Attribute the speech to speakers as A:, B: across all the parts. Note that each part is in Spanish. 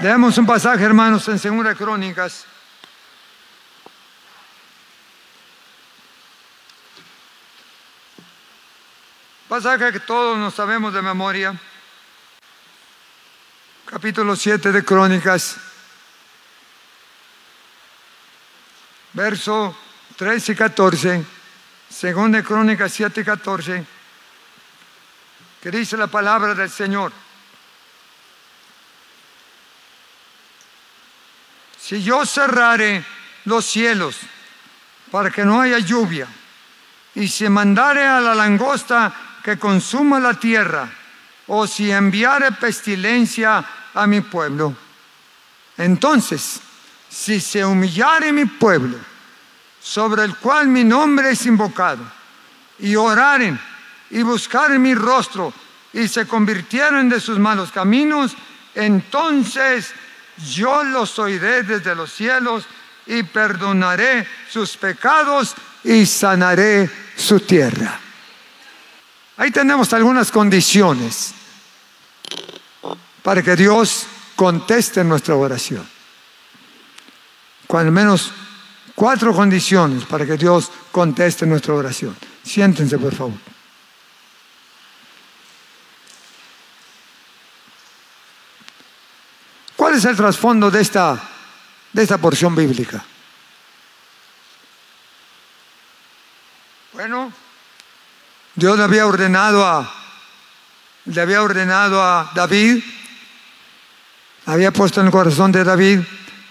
A: Leemos un pasaje, hermanos, en Segunda Crónicas. Pasaje que todos nos sabemos de memoria. Capítulo 7 de Crónicas. Verso 13 y 14. Segunda Crónicas 7 y 14. Que dice la palabra del Señor. Si yo cerrare los cielos para que no haya lluvia, y si mandare a la langosta que consuma la tierra, o si enviare pestilencia a mi pueblo, entonces, si se humillare mi pueblo, sobre el cual mi nombre es invocado, y oraren y buscaren mi rostro, y se convirtieren de sus malos caminos, entonces yo los oiré desde los cielos y perdonaré sus pecados y sanaré su tierra. Ahí tenemos algunas condiciones para que Dios conteste nuestra oración. Con al menos cuatro condiciones para que Dios conteste nuestra oración. Siéntense, por favor. ¿Cuál es el trasfondo de esta, de esta porción bíblica? Bueno, Dios le había ordenado a, le había ordenado a David, había puesto en el corazón de David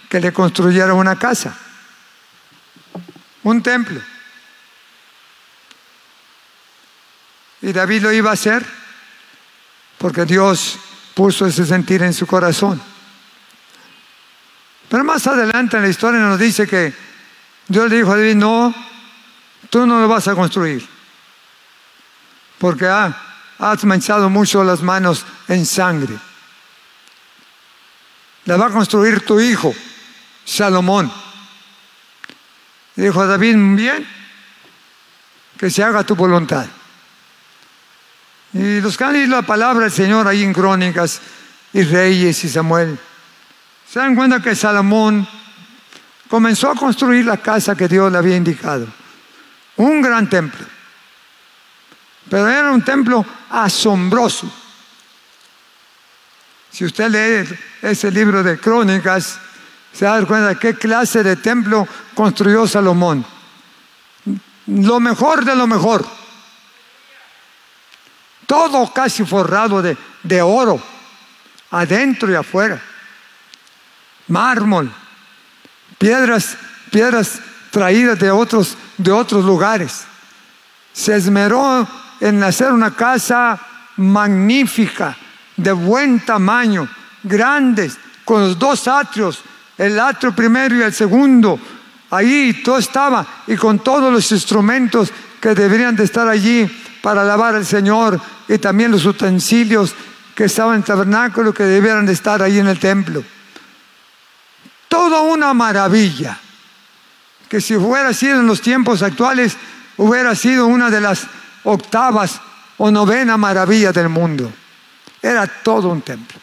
A: que le construyera una casa, un templo. Y David lo iba a hacer porque Dios puso ese sentir en su corazón. Pero más adelante en la historia nos dice que Dios le dijo a David, no, tú no lo vas a construir, porque has manchado mucho las manos en sangre. La va a construir tu hijo, Salomón. dijo a David, bien, que se haga tu voluntad. Y los que han leído la palabra del Señor ahí en Crónicas y Reyes y Samuel, se dan cuenta que Salomón comenzó a construir la casa que Dios le había indicado. Un gran templo. Pero era un templo asombroso. Si usted lee ese libro de crónicas, se da cuenta de qué clase de templo construyó Salomón. Lo mejor de lo mejor. Todo casi forrado de, de oro, adentro y afuera mármol, piedras, piedras traídas de otros, de otros lugares. Se esmeró en hacer una casa magnífica, de buen tamaño, grandes, con los dos atrios, el atrio primero y el segundo. Ahí todo estaba y con todos los instrumentos que deberían de estar allí para alabar al Señor y también los utensilios que estaban en el tabernáculo que debieran de estar ahí en el templo toda una maravilla, que si hubiera sido en los tiempos actuales, hubiera sido una de las octavas o novena maravilla del mundo. Era todo un templo.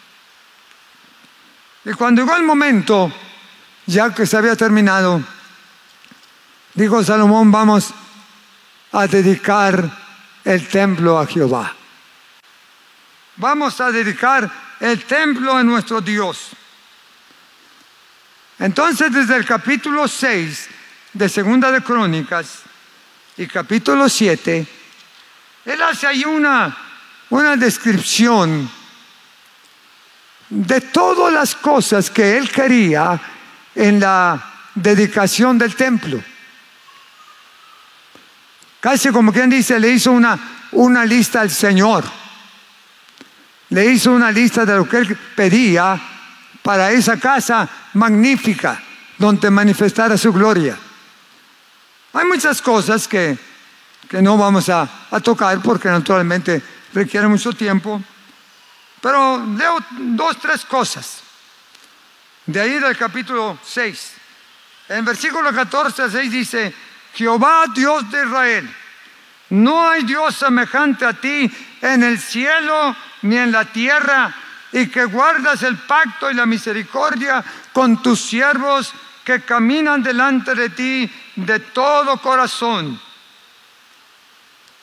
A: Y cuando llegó el momento, ya que se había terminado, dijo Salomón, vamos a dedicar el templo a Jehová. Vamos a dedicar el templo a nuestro Dios. Entonces, desde el capítulo 6 de Segunda de Crónicas y capítulo 7, él hace ahí una, una descripción de todas las cosas que él quería en la dedicación del templo. Casi como quien dice, le hizo una, una lista al Señor. Le hizo una lista de lo que él pedía para esa casa magnífica donde manifestara su gloria. Hay muchas cosas que, que no vamos a, a tocar porque naturalmente requiere mucho tiempo, pero leo dos, tres cosas. De ahí del capítulo 6. En versículo 14 6 dice, Jehová Dios de Israel, no hay Dios semejante a ti en el cielo ni en la tierra, y que guardas el pacto y la misericordia con tus siervos que caminan delante de ti de todo corazón.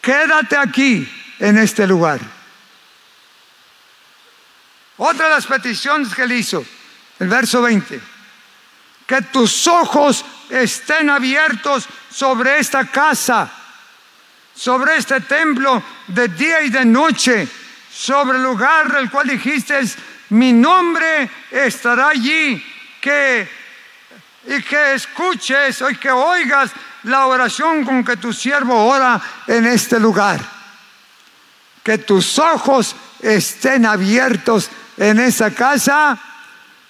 A: Quédate aquí en este lugar. Otra de las peticiones que él hizo, el verso 20, que tus ojos estén abiertos sobre esta casa, sobre este templo de día y de noche, sobre el lugar del cual dijiste, mi nombre estará allí, que, y que escuches y que oigas la oración con que tu siervo ora en este lugar. Que tus ojos estén abiertos en esa casa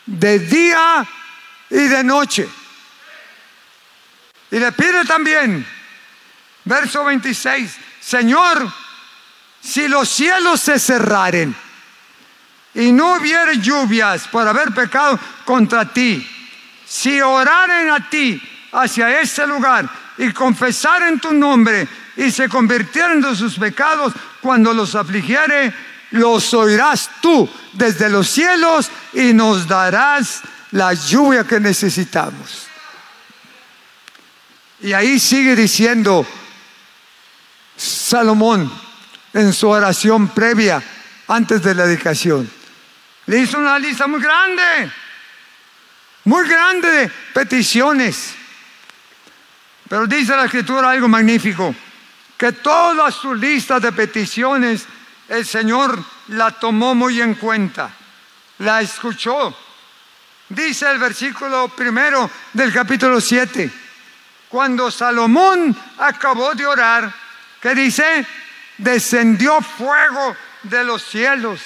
A: de día y de noche. Y le pide también, verso 26, Señor, si los cielos se cerraren y no hubiera lluvias por haber pecado contra ti, si oraren a ti hacia este lugar y confesaren tu nombre y se convirtieran de sus pecados cuando los afligiere, los oirás tú desde los cielos y nos darás la lluvia que necesitamos. Y ahí sigue diciendo Salomón en su oración previa antes de la dedicación. Le hizo una lista muy grande, muy grande de peticiones. Pero dice la escritura algo magnífico, que toda su lista de peticiones el Señor la tomó muy en cuenta, la escuchó. Dice el versículo primero del capítulo 7, cuando Salomón acabó de orar, ¿qué dice? Descendió fuego de los cielos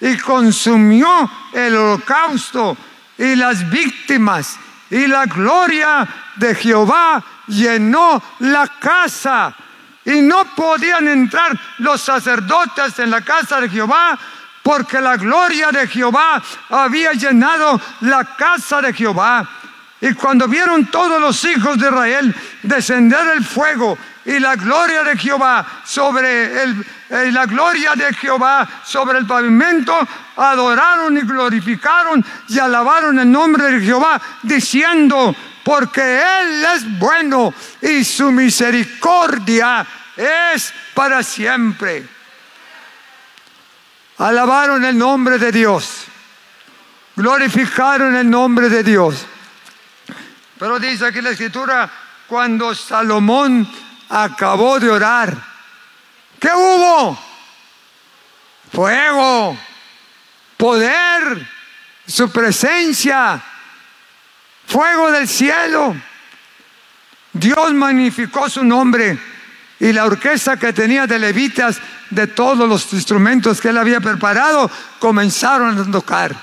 A: y consumió el holocausto y las víctimas y la gloria de Jehová llenó la casa y no podían entrar los sacerdotes en la casa de Jehová porque la gloria de Jehová había llenado la casa de Jehová. Y cuando vieron todos los hijos de Israel descender el fuego y la gloria de Jehová sobre el, eh, la gloria de Jehová sobre el pavimento, adoraron y glorificaron y alabaron el nombre de Jehová, diciendo, porque Él es bueno y su misericordia es para siempre. Alabaron el nombre de Dios, glorificaron el nombre de Dios. Pero dice aquí la escritura, cuando Salomón acabó de orar, ¿qué hubo? Fuego, poder, su presencia, fuego del cielo. Dios magnificó su nombre y la orquesta que tenía de levitas de todos los instrumentos que él había preparado comenzaron a tocar.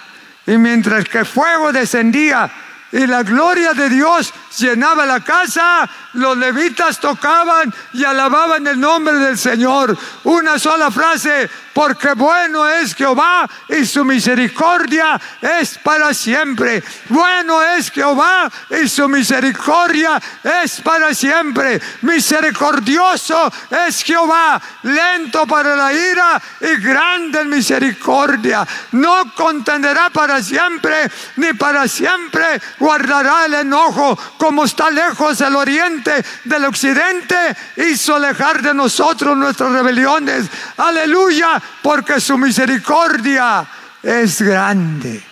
A: Y mientras que fuego descendía y la gloria de Dios llenaba la casa, los levitas tocaban y alababan el nombre del Señor. Una sola frase, porque bueno es Jehová y su misericordia es para siempre. Bueno es Jehová y su misericordia es para siempre. Misericordioso es Jehová, lento para la ira y grande en misericordia. No contenderá para siempre, ni para siempre guardará el enojo como está lejos el oriente del occidente, hizo alejar de nosotros nuestras rebeliones. Aleluya, porque su misericordia es grande.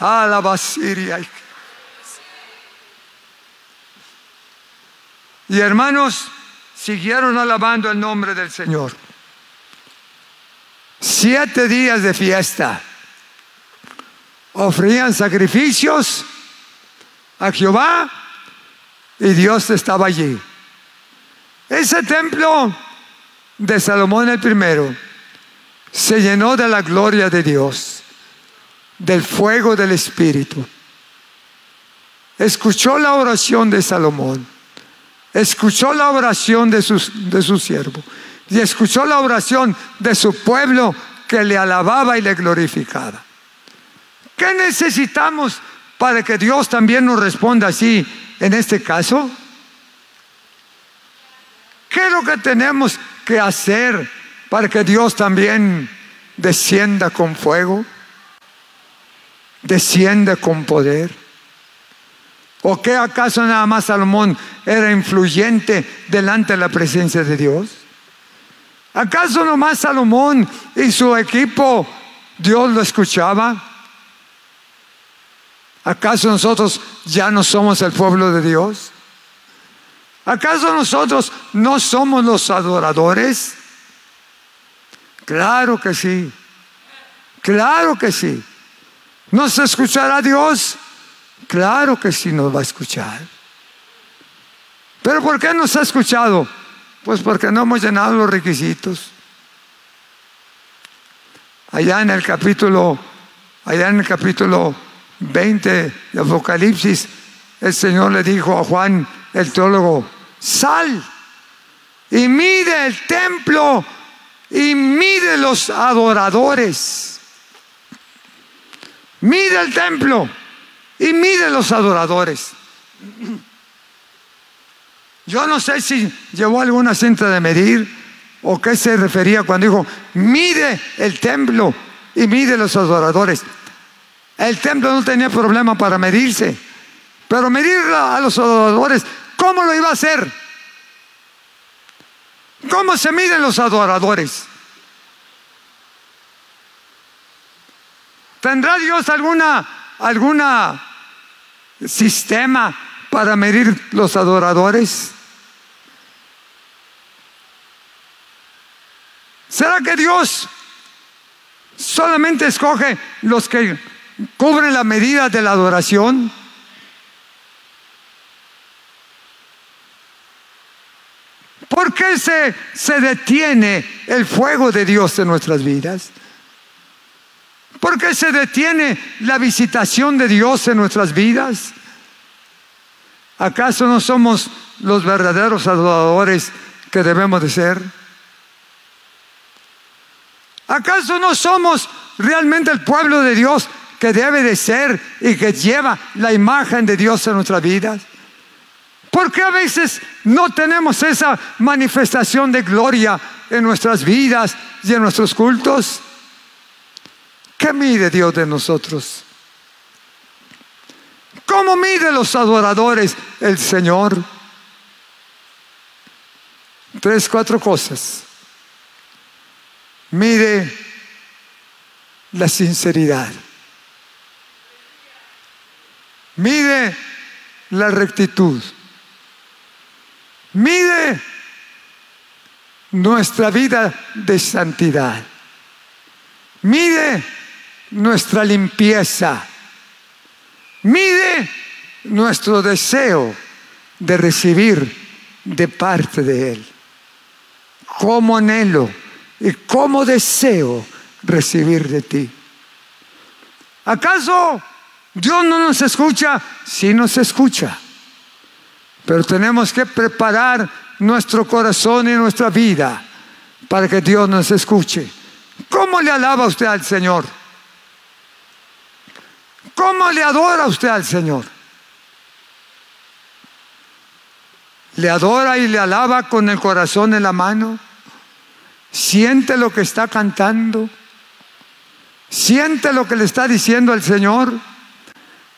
A: Alaba Siria. Y hermanos, siguieron alabando el nombre del Señor. Siete días de fiesta. Ofrían sacrificios a Jehová y Dios estaba allí. Ese templo de Salomón el primero se llenó de la gloria de Dios. del fuego del Espíritu. Escuchó la oración de Salomón, escuchó la oración de, de su siervo y escuchó la oración de su pueblo que le alababa y le glorificaba. ¿Qué necesitamos para que Dios también nos responda así en este caso? ¿Qué es lo que tenemos que hacer para que Dios también descienda con fuego? ¿Descienda con poder? ¿O qué acaso nada más Salomón era influyente delante de la presencia de Dios? ¿Acaso nomás Salomón y su equipo Dios lo escuchaba? ¿Acaso nosotros ya no somos el pueblo de Dios? ¿Acaso nosotros no somos los adoradores? Claro que sí. Claro que sí. ¿Nos escuchará Dios? Claro que sí nos va a escuchar. ¿Pero por qué nos ha escuchado? Pues porque no hemos llenado los requisitos. Allá en el capítulo, allá en el capítulo 20 de Apocalipsis, el Señor le dijo a Juan, el teólogo, sal y mide el templo y mide los adoradores. Mide el templo y mide los adoradores. Yo no sé si llevó alguna cinta de medir o qué se refería cuando dijo, mide el templo y mide los adoradores. El templo no tenía problema para medirse, pero medir a los adoradores, ¿cómo lo iba a hacer? ¿Cómo se miden los adoradores? ¿Tendrá Dios alguna alguna sistema para medir los adoradores? ¿Será que Dios solamente escoge los que cubren la medida de la adoración? ¿Por qué se, se detiene el fuego de Dios en nuestras vidas? ¿Por qué se detiene la visitación de Dios en nuestras vidas? ¿Acaso no somos los verdaderos adoradores que debemos de ser? ¿Acaso no somos realmente el pueblo de Dios que debe de ser y que lleva la imagen de Dios en nuestras vidas? ¿Por qué a veces no tenemos esa manifestación de gloria en nuestras vidas y en nuestros cultos? ¿Qué mide Dios de nosotros? ¿Cómo mide los adoradores el Señor? Tres, cuatro cosas. Mire la sinceridad. Mide la rectitud. Mide nuestra vida de santidad. Mide nuestra limpieza. Mide nuestro deseo de recibir de parte de Él. Como anhelo y cómo deseo recibir de ti. ¿Acaso Dios no nos escucha? Sí nos escucha. Pero tenemos que preparar nuestro corazón y nuestra vida para que Dios nos escuche. ¿Cómo le alaba usted al Señor? ¿Cómo le adora usted al Señor? ¿Le adora y le alaba con el corazón en la mano? Siente lo que está cantando. Siente lo que le está diciendo el Señor.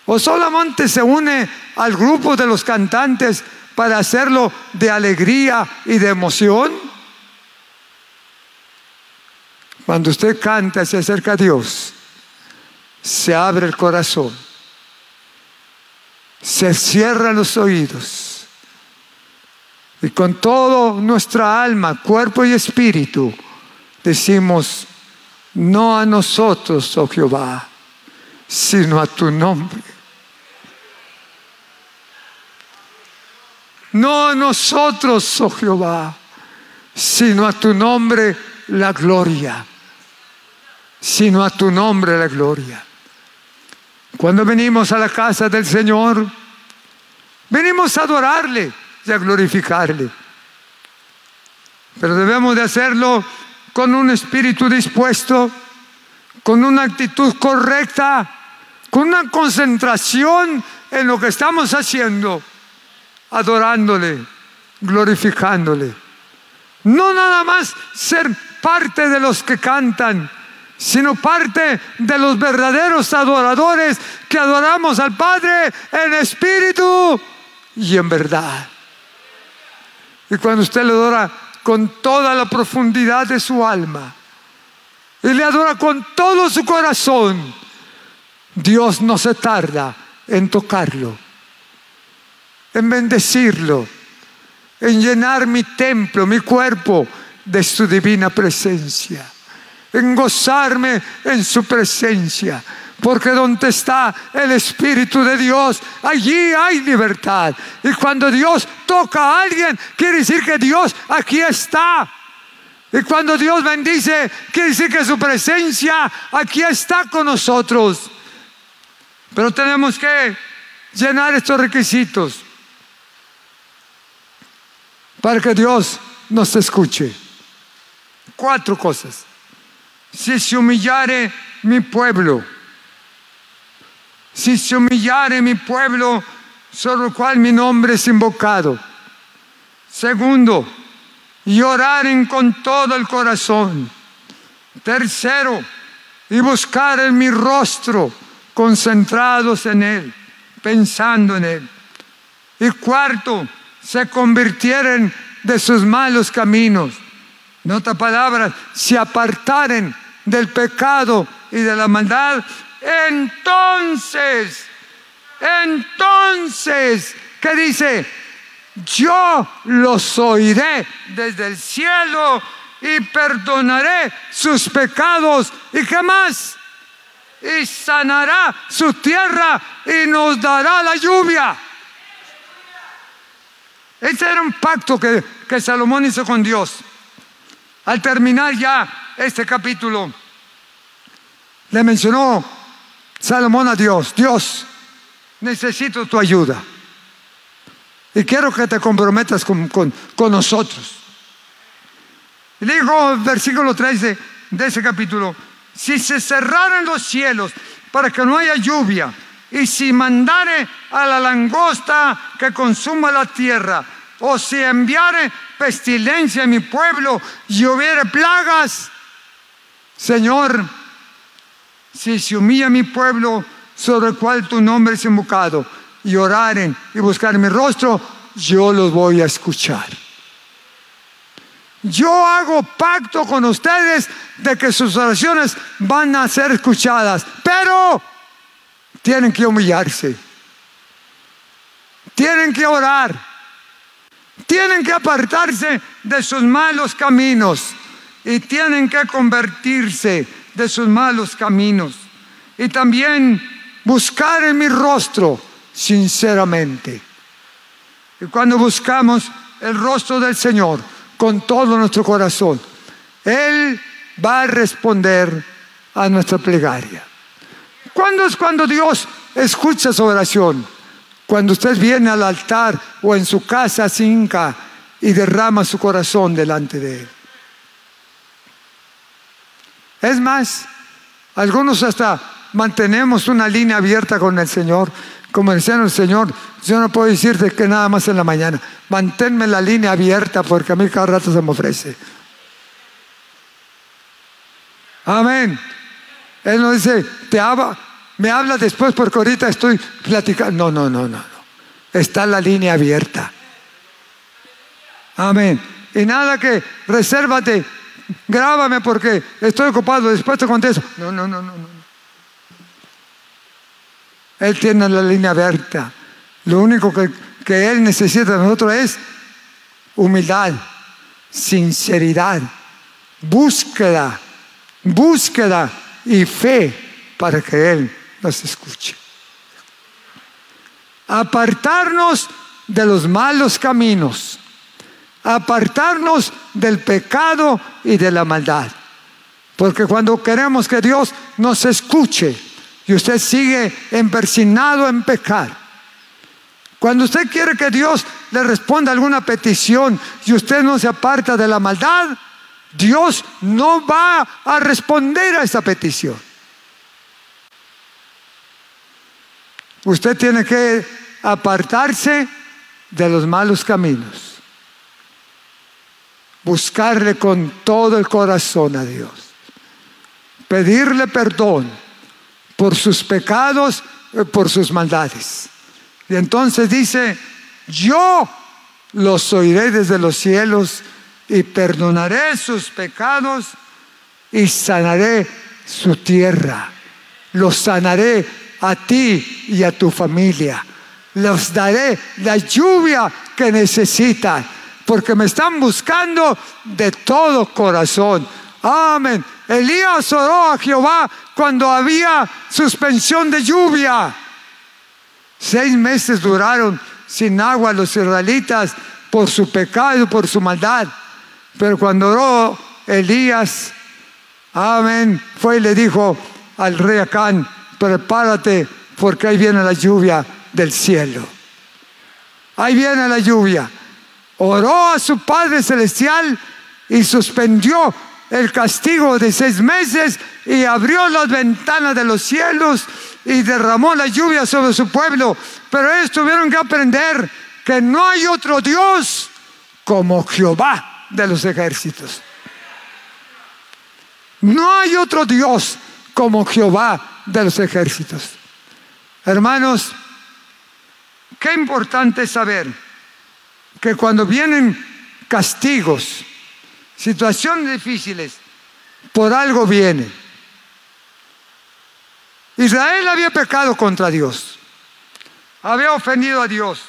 A: O solamente se une al grupo de los cantantes para hacerlo de alegría y de emoción. Cuando usted canta, se acerca a Dios, se abre el corazón, se cierran los oídos y con toda nuestra alma, cuerpo y espíritu decimos, no a nosotros, oh Jehová, sino a tu nombre. No a nosotros, oh Jehová, sino a tu nombre la gloria, sino a tu nombre la gloria. Cuando venimos a la casa del Señor, venimos a adorarle y a glorificarle. Pero debemos de hacerlo con un espíritu dispuesto, con una actitud correcta, con una concentración en lo que estamos haciendo, adorándole, glorificándole. No nada más ser parte de los que cantan, sino parte de los verdaderos adoradores que adoramos al Padre en espíritu y en verdad. Y cuando usted le adora con toda la profundidad de su alma y le adora con todo su corazón, Dios no se tarda en tocarlo, en bendecirlo, en llenar mi templo, mi cuerpo de su divina presencia, en gozarme en su presencia. Porque donde está el Espíritu de Dios, allí hay libertad. Y cuando Dios toca a alguien, quiere decir que Dios aquí está. Y cuando Dios bendice, quiere decir que su presencia aquí está con nosotros. Pero tenemos que llenar estos requisitos para que Dios nos escuche. Cuatro cosas. Si se humillare mi pueblo, si se humillare mi pueblo sobre el cual mi nombre es invocado. Segundo, lloraren con todo el corazón. Tercero, y buscar en mi rostro, concentrados en Él, pensando en Él. Y cuarto, se convirtieren de sus malos caminos. En otras palabras, se apartaren del pecado y de la maldad, entonces, entonces, ¿qué dice? Yo los oiré desde el cielo y perdonaré sus pecados. ¿Y qué más? Y sanará su tierra y nos dará la lluvia. Ese era un pacto que, que Salomón hizo con Dios. Al terminar ya este capítulo, le mencionó Salomón a Dios, Dios, necesito tu ayuda. Y quiero que te comprometas con, con, nosotros. Y dijo, versículo 13 de ese capítulo, si se cerraran los cielos para que no haya lluvia, y si mandare a la langosta que consuma la tierra, o si enviare pestilencia en mi pueblo y hubiere plagas, Señor, si se humilla mi pueblo sobre el cual tu nombre es invocado, y oraren y buscar mi rostro, yo los voy a escuchar. Yo hago pacto con ustedes de que sus oraciones van a ser escuchadas, pero tienen que humillarse, tienen que orar, tienen que apartarse de sus malos caminos y tienen que convertirse de sus malos caminos. Y también buscar en mi rostro sinceramente. Y cuando buscamos el rostro del Señor con todo nuestro corazón, Él va a responder a nuestra plegaria. ¿Cuándo es cuando Dios escucha su oración? Cuando usted viene al altar o en su casa cinca y derrama su corazón delante de Él. Es más, algunos hasta mantenemos una línea abierta con el Señor. Como decía el Señor, yo no puedo decirte que nada más en la mañana. Manténme la línea abierta porque a mí cada rato se me ofrece. Amén. Él no dice, te habla, me habla después porque ahorita estoy platicando. No, no, no, no. Está la línea abierta. Amén. Y nada que resérvate grábame porque estoy ocupado, después te contesto. No, no, no, no, no. Él tiene la línea abierta. Lo único que, que Él necesita de nosotros es humildad, sinceridad, búsqueda, búsqueda y fe para que Él nos escuche. Apartarnos de los malos caminos apartarnos del pecado y de la maldad. Porque cuando queremos que Dios nos escuche y usted sigue empersinado en pecar. Cuando usted quiere que Dios le responda alguna petición y usted no se aparta de la maldad, Dios no va a responder a esa petición. Usted tiene que apartarse de los malos caminos. Buscarle con todo el corazón a Dios. Pedirle perdón por sus pecados, eh, por sus maldades. Y entonces dice, yo los oiré desde los cielos y perdonaré sus pecados y sanaré su tierra. Los sanaré a ti y a tu familia. Les daré la lluvia que necesitan, porque me están buscando de todo corazón. Amén. Elías oró a Jehová cuando había suspensión de lluvia. Seis meses duraron sin agua los israelitas por su pecado, por su maldad. Pero cuando oró Elías, amén, fue y le dijo al rey Acán, prepárate porque ahí viene la lluvia del cielo. Ahí viene la lluvia. Oró a su Padre Celestial y suspendió el castigo de seis meses y abrió las ventanas de los cielos y derramó la lluvia sobre su pueblo. Pero ellos tuvieron que aprender que no hay otro Dios como Jehová de los ejércitos. No hay otro Dios como Jehová de los ejércitos. Hermanos, qué importante saber que cuando vienen castigos, situaciones difíciles, por algo viene. Israel había pecado contra Dios, había ofendido a Dios,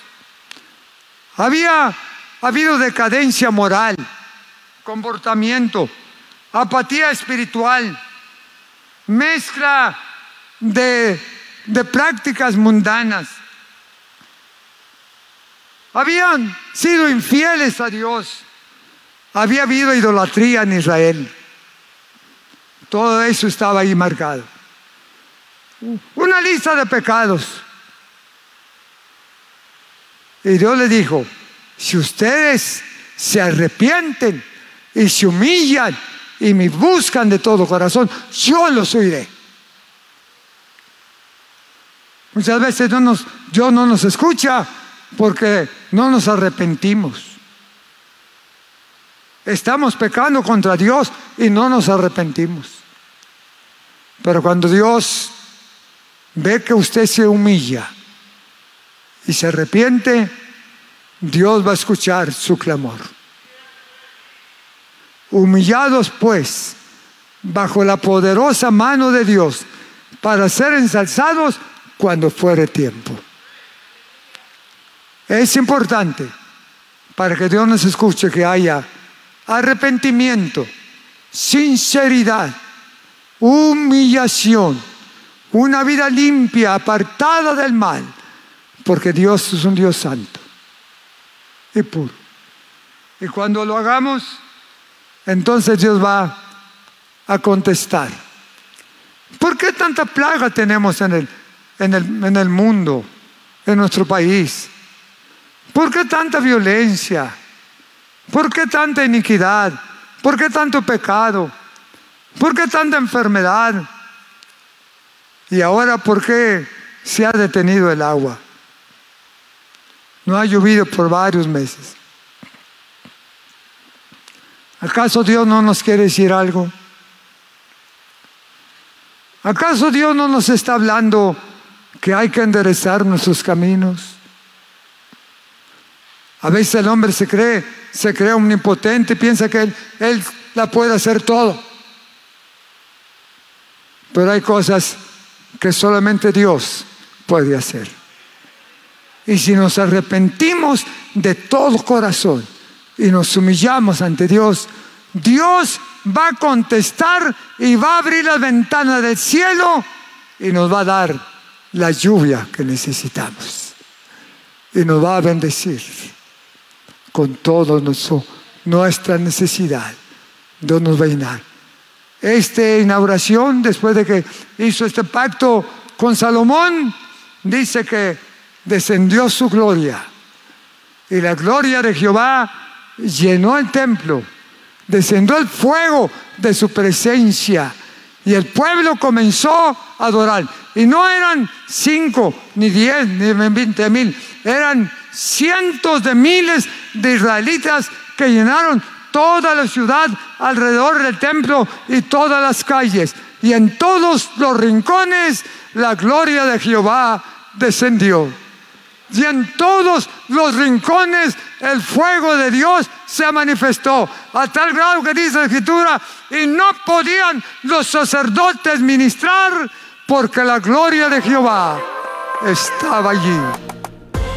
A: había habido decadencia moral, comportamiento, apatía espiritual, mezcla de, de prácticas mundanas. Habían sido infieles a Dios. Había habido idolatría en Israel. Todo eso estaba ahí marcado. Una lista de pecados. Y Dios le dijo, si ustedes se arrepienten y se humillan y me buscan de todo corazón, yo los oiré. Muchas veces no nos, Dios no nos escucha porque no nos arrepentimos. Estamos pecando contra Dios y no nos arrepentimos. Pero cuando Dios ve que usted se humilla y se arrepiente, Dios va a escuchar su clamor. Humillados pues bajo la poderosa mano de Dios para ser ensalzados cuando fuere tiempo. Es importante para que Dios nos escuche que haya arrepentimiento, sinceridad, humillación, una vida limpia, apartada del mal, porque Dios es un Dios santo y puro. Y cuando lo hagamos, entonces Dios va a contestar. ¿Por qué tanta plaga tenemos en el, en el, en el mundo, en nuestro país? ¿Por qué tanta violencia? ¿Por qué tanta iniquidad? ¿Por qué tanto pecado? ¿Por qué tanta enfermedad? Y ahora, ¿por qué se ha detenido el agua? No ha llovido por varios meses. ¿Acaso Dios no nos quiere decir algo? ¿Acaso Dios no nos está hablando que hay que enderezar nuestros caminos? A veces el hombre se cree, se cree omnipotente piensa que él, él la puede hacer todo. Pero hay cosas que solamente Dios puede hacer. Y si nos arrepentimos de todo corazón y nos humillamos ante Dios, Dios va a contestar y va a abrir las ventanas del cielo y nos va a dar la lluvia que necesitamos. Y nos va a bendecir con todo nuestra necesidad. Dios nos va. Esta inauguración, después de que hizo este pacto Con Salomón dice que descendió su gloria y la gloria de Jehová llenó el templo. Descendió el fuego de su presencia y el pueblo comenzó a adorar. Y no eran cinco, ni diez, ni veinte mil, eran cientos de miles de israelitas que llenaron toda la ciudad alrededor del templo y todas las calles. Y en todos los rincones la gloria de Jehová descendió. Y en todos los rincones el fuego de Dios se manifestó. A tal grado que dice la escritura, y no podían los sacerdotes ministrar porque la gloria de Jehová estaba allí.